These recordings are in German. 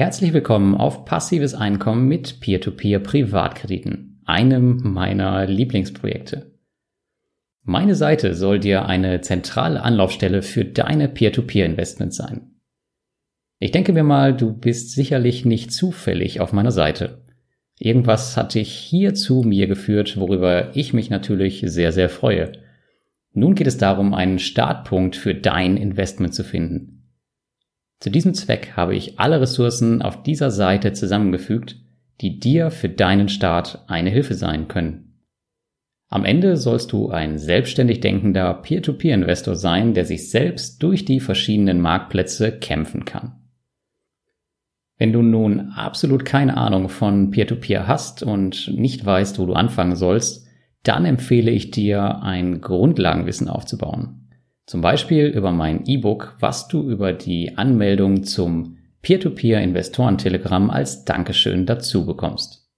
Herzlich willkommen auf passives Einkommen mit Peer-to-Peer Privatkrediten, einem meiner Lieblingsprojekte. Meine Seite soll dir eine zentrale Anlaufstelle für deine Peer-to-Peer Investments sein. Ich denke mir mal, du bist sicherlich nicht zufällig auf meiner Seite. Irgendwas hat dich hier zu mir geführt, worüber ich mich natürlich sehr, sehr freue. Nun geht es darum, einen Startpunkt für dein Investment zu finden. Zu diesem Zweck habe ich alle Ressourcen auf dieser Seite zusammengefügt, die dir für deinen Start eine Hilfe sein können. Am Ende sollst du ein selbstständig denkender Peer-to-Peer-Investor sein, der sich selbst durch die verschiedenen Marktplätze kämpfen kann. Wenn du nun absolut keine Ahnung von Peer-to-Peer -Peer hast und nicht weißt, wo du anfangen sollst, dann empfehle ich dir, ein Grundlagenwissen aufzubauen. Zum Beispiel über mein E-Book, was du über die Anmeldung zum Peer-to-Peer-Investoren-Telegramm als Dankeschön dazu bekommst.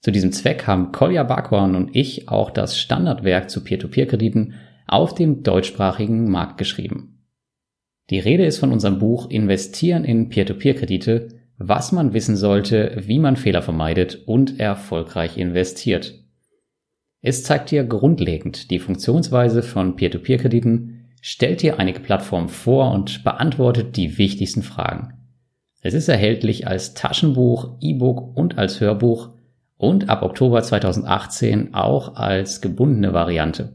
Zu diesem Zweck haben Kolja Barkhorn und ich auch das Standardwerk zu Peer-to-Peer-Krediten auf dem deutschsprachigen Markt geschrieben. Die Rede ist von unserem Buch Investieren in Peer-to-Peer-Kredite, was man wissen sollte, wie man Fehler vermeidet und erfolgreich investiert. Es zeigt dir grundlegend die Funktionsweise von Peer-to-Peer-Krediten, stellt dir einige Plattformen vor und beantwortet die wichtigsten Fragen. Es ist erhältlich als Taschenbuch, E-Book und als Hörbuch und ab Oktober 2018 auch als gebundene Variante.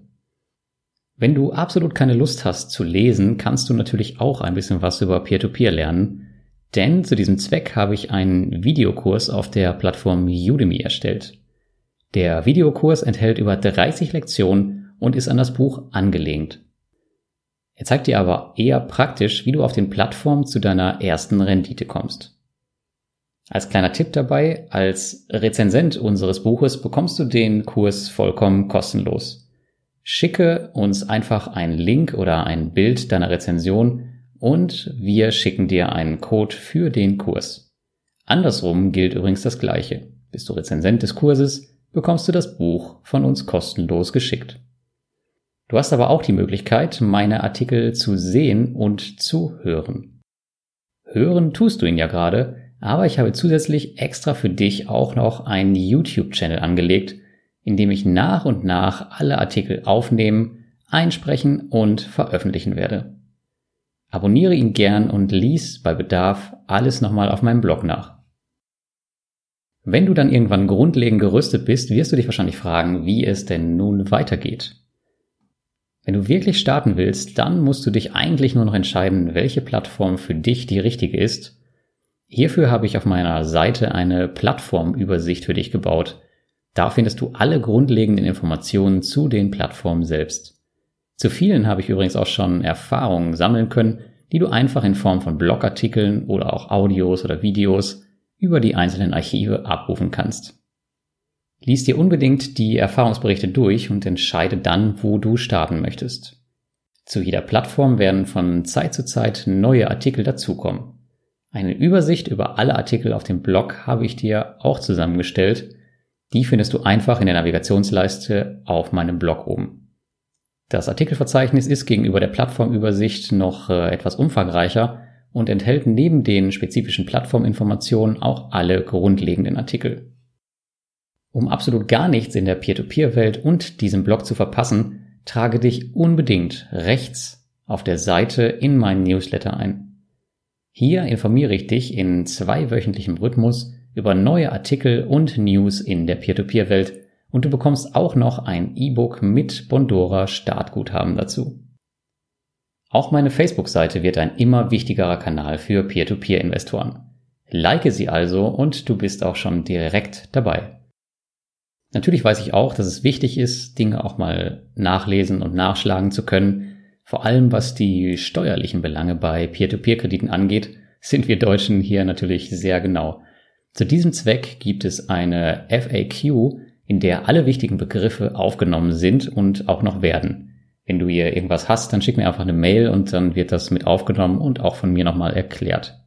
Wenn du absolut keine Lust hast zu lesen, kannst du natürlich auch ein bisschen was über Peer-to-Peer -Peer lernen, denn zu diesem Zweck habe ich einen Videokurs auf der Plattform Udemy erstellt. Der Videokurs enthält über 30 Lektionen und ist an das Buch angelehnt. Er zeigt dir aber eher praktisch, wie du auf den Plattformen zu deiner ersten Rendite kommst. Als kleiner Tipp dabei, als Rezensent unseres Buches bekommst du den Kurs vollkommen kostenlos. Schicke uns einfach einen Link oder ein Bild deiner Rezension und wir schicken dir einen Code für den Kurs. Andersrum gilt übrigens das Gleiche. Bist du Rezensent des Kurses, bekommst du das Buch von uns kostenlos geschickt. Du hast aber auch die Möglichkeit, meine Artikel zu sehen und zu hören. Hören tust du ihn ja gerade, aber ich habe zusätzlich extra für dich auch noch einen YouTube-Channel angelegt, in dem ich nach und nach alle Artikel aufnehmen, einsprechen und veröffentlichen werde. Abonniere ihn gern und lies bei Bedarf alles nochmal auf meinem Blog nach. Wenn du dann irgendwann grundlegend gerüstet bist, wirst du dich wahrscheinlich fragen, wie es denn nun weitergeht. Wenn du wirklich starten willst, dann musst du dich eigentlich nur noch entscheiden, welche Plattform für dich die richtige ist. Hierfür habe ich auf meiner Seite eine Plattformübersicht für dich gebaut. Da findest du alle grundlegenden Informationen zu den Plattformen selbst. Zu vielen habe ich übrigens auch schon Erfahrungen sammeln können, die du einfach in Form von Blogartikeln oder auch Audios oder Videos über die einzelnen Archive abrufen kannst. Lies dir unbedingt die Erfahrungsberichte durch und entscheide dann, wo du starten möchtest. Zu jeder Plattform werden von Zeit zu Zeit neue Artikel dazukommen. Eine Übersicht über alle Artikel auf dem Blog habe ich dir auch zusammengestellt. Die findest du einfach in der Navigationsleiste auf meinem Blog oben. Das Artikelverzeichnis ist gegenüber der Plattformübersicht noch äh, etwas umfangreicher und enthält neben den spezifischen Plattforminformationen auch alle grundlegenden Artikel. Um absolut gar nichts in der Peer-to-Peer-Welt und diesem Blog zu verpassen, trage dich unbedingt rechts auf der Seite in meinen Newsletter ein. Hier informiere ich dich in zweiwöchentlichem Rhythmus über neue Artikel und News in der Peer-to-Peer-Welt und du bekommst auch noch ein E-Book mit Bondora Startguthaben dazu. Auch meine Facebook-Seite wird ein immer wichtigerer Kanal für Peer-to-Peer-Investoren. Like sie also und du bist auch schon direkt dabei. Natürlich weiß ich auch, dass es wichtig ist, Dinge auch mal nachlesen und nachschlagen zu können. Vor allem was die steuerlichen Belange bei Peer-to-Peer-Krediten angeht, sind wir Deutschen hier natürlich sehr genau. Zu diesem Zweck gibt es eine FAQ, in der alle wichtigen Begriffe aufgenommen sind und auch noch werden. Wenn du hier irgendwas hast, dann schick mir einfach eine Mail und dann wird das mit aufgenommen und auch von mir nochmal erklärt.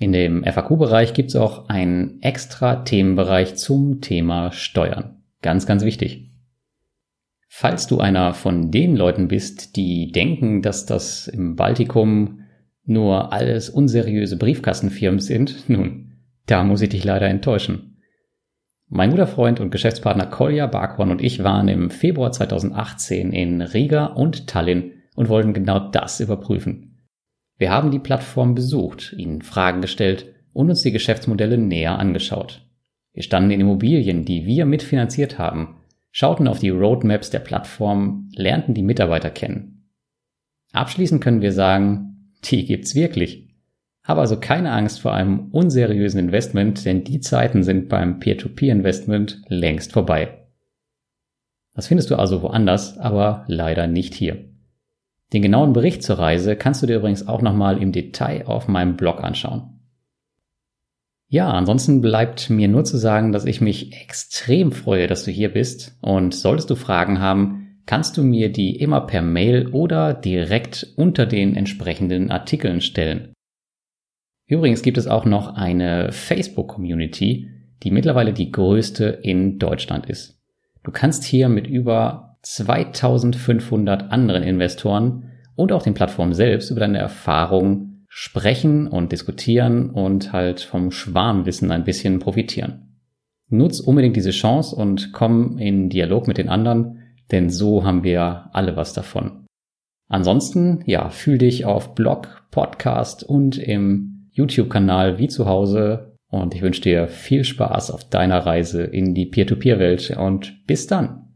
In dem FAQ-Bereich gibt es auch einen extra Themenbereich zum Thema Steuern. Ganz, ganz wichtig. Falls du einer von den Leuten bist, die denken, dass das im Baltikum nur alles unseriöse Briefkastenfirmen sind, nun, da muss ich dich leider enttäuschen. Mein guter Freund und Geschäftspartner Kolja Barkhorn und ich waren im Februar 2018 in Riga und Tallinn und wollten genau das überprüfen. Wir haben die Plattform besucht, ihnen Fragen gestellt und uns die Geschäftsmodelle näher angeschaut. Wir standen in Immobilien, die wir mitfinanziert haben, schauten auf die Roadmaps der Plattform, lernten die Mitarbeiter kennen. Abschließend können wir sagen, die gibt's wirklich. Habe also keine Angst vor einem unseriösen Investment, denn die Zeiten sind beim Peer-to-Peer-Investment längst vorbei. Das findest du also woanders, aber leider nicht hier. Den genauen Bericht zur Reise kannst du dir übrigens auch nochmal im Detail auf meinem Blog anschauen. Ja, ansonsten bleibt mir nur zu sagen, dass ich mich extrem freue, dass du hier bist und solltest du Fragen haben, kannst du mir die immer per Mail oder direkt unter den entsprechenden Artikeln stellen. Übrigens gibt es auch noch eine Facebook-Community, die mittlerweile die größte in Deutschland ist. Du kannst hier mit über 2500 anderen Investoren und auch den Plattformen selbst über deine Erfahrungen sprechen und diskutieren und halt vom Schwarmwissen ein bisschen profitieren. Nutz unbedingt diese Chance und komm in Dialog mit den anderen, denn so haben wir alle was davon. Ansonsten, ja, fühl dich auf Blog, Podcast und im YouTube-Kanal wie zu Hause und ich wünsche dir viel Spaß auf deiner Reise in die Peer-to-Peer-Welt und bis dann.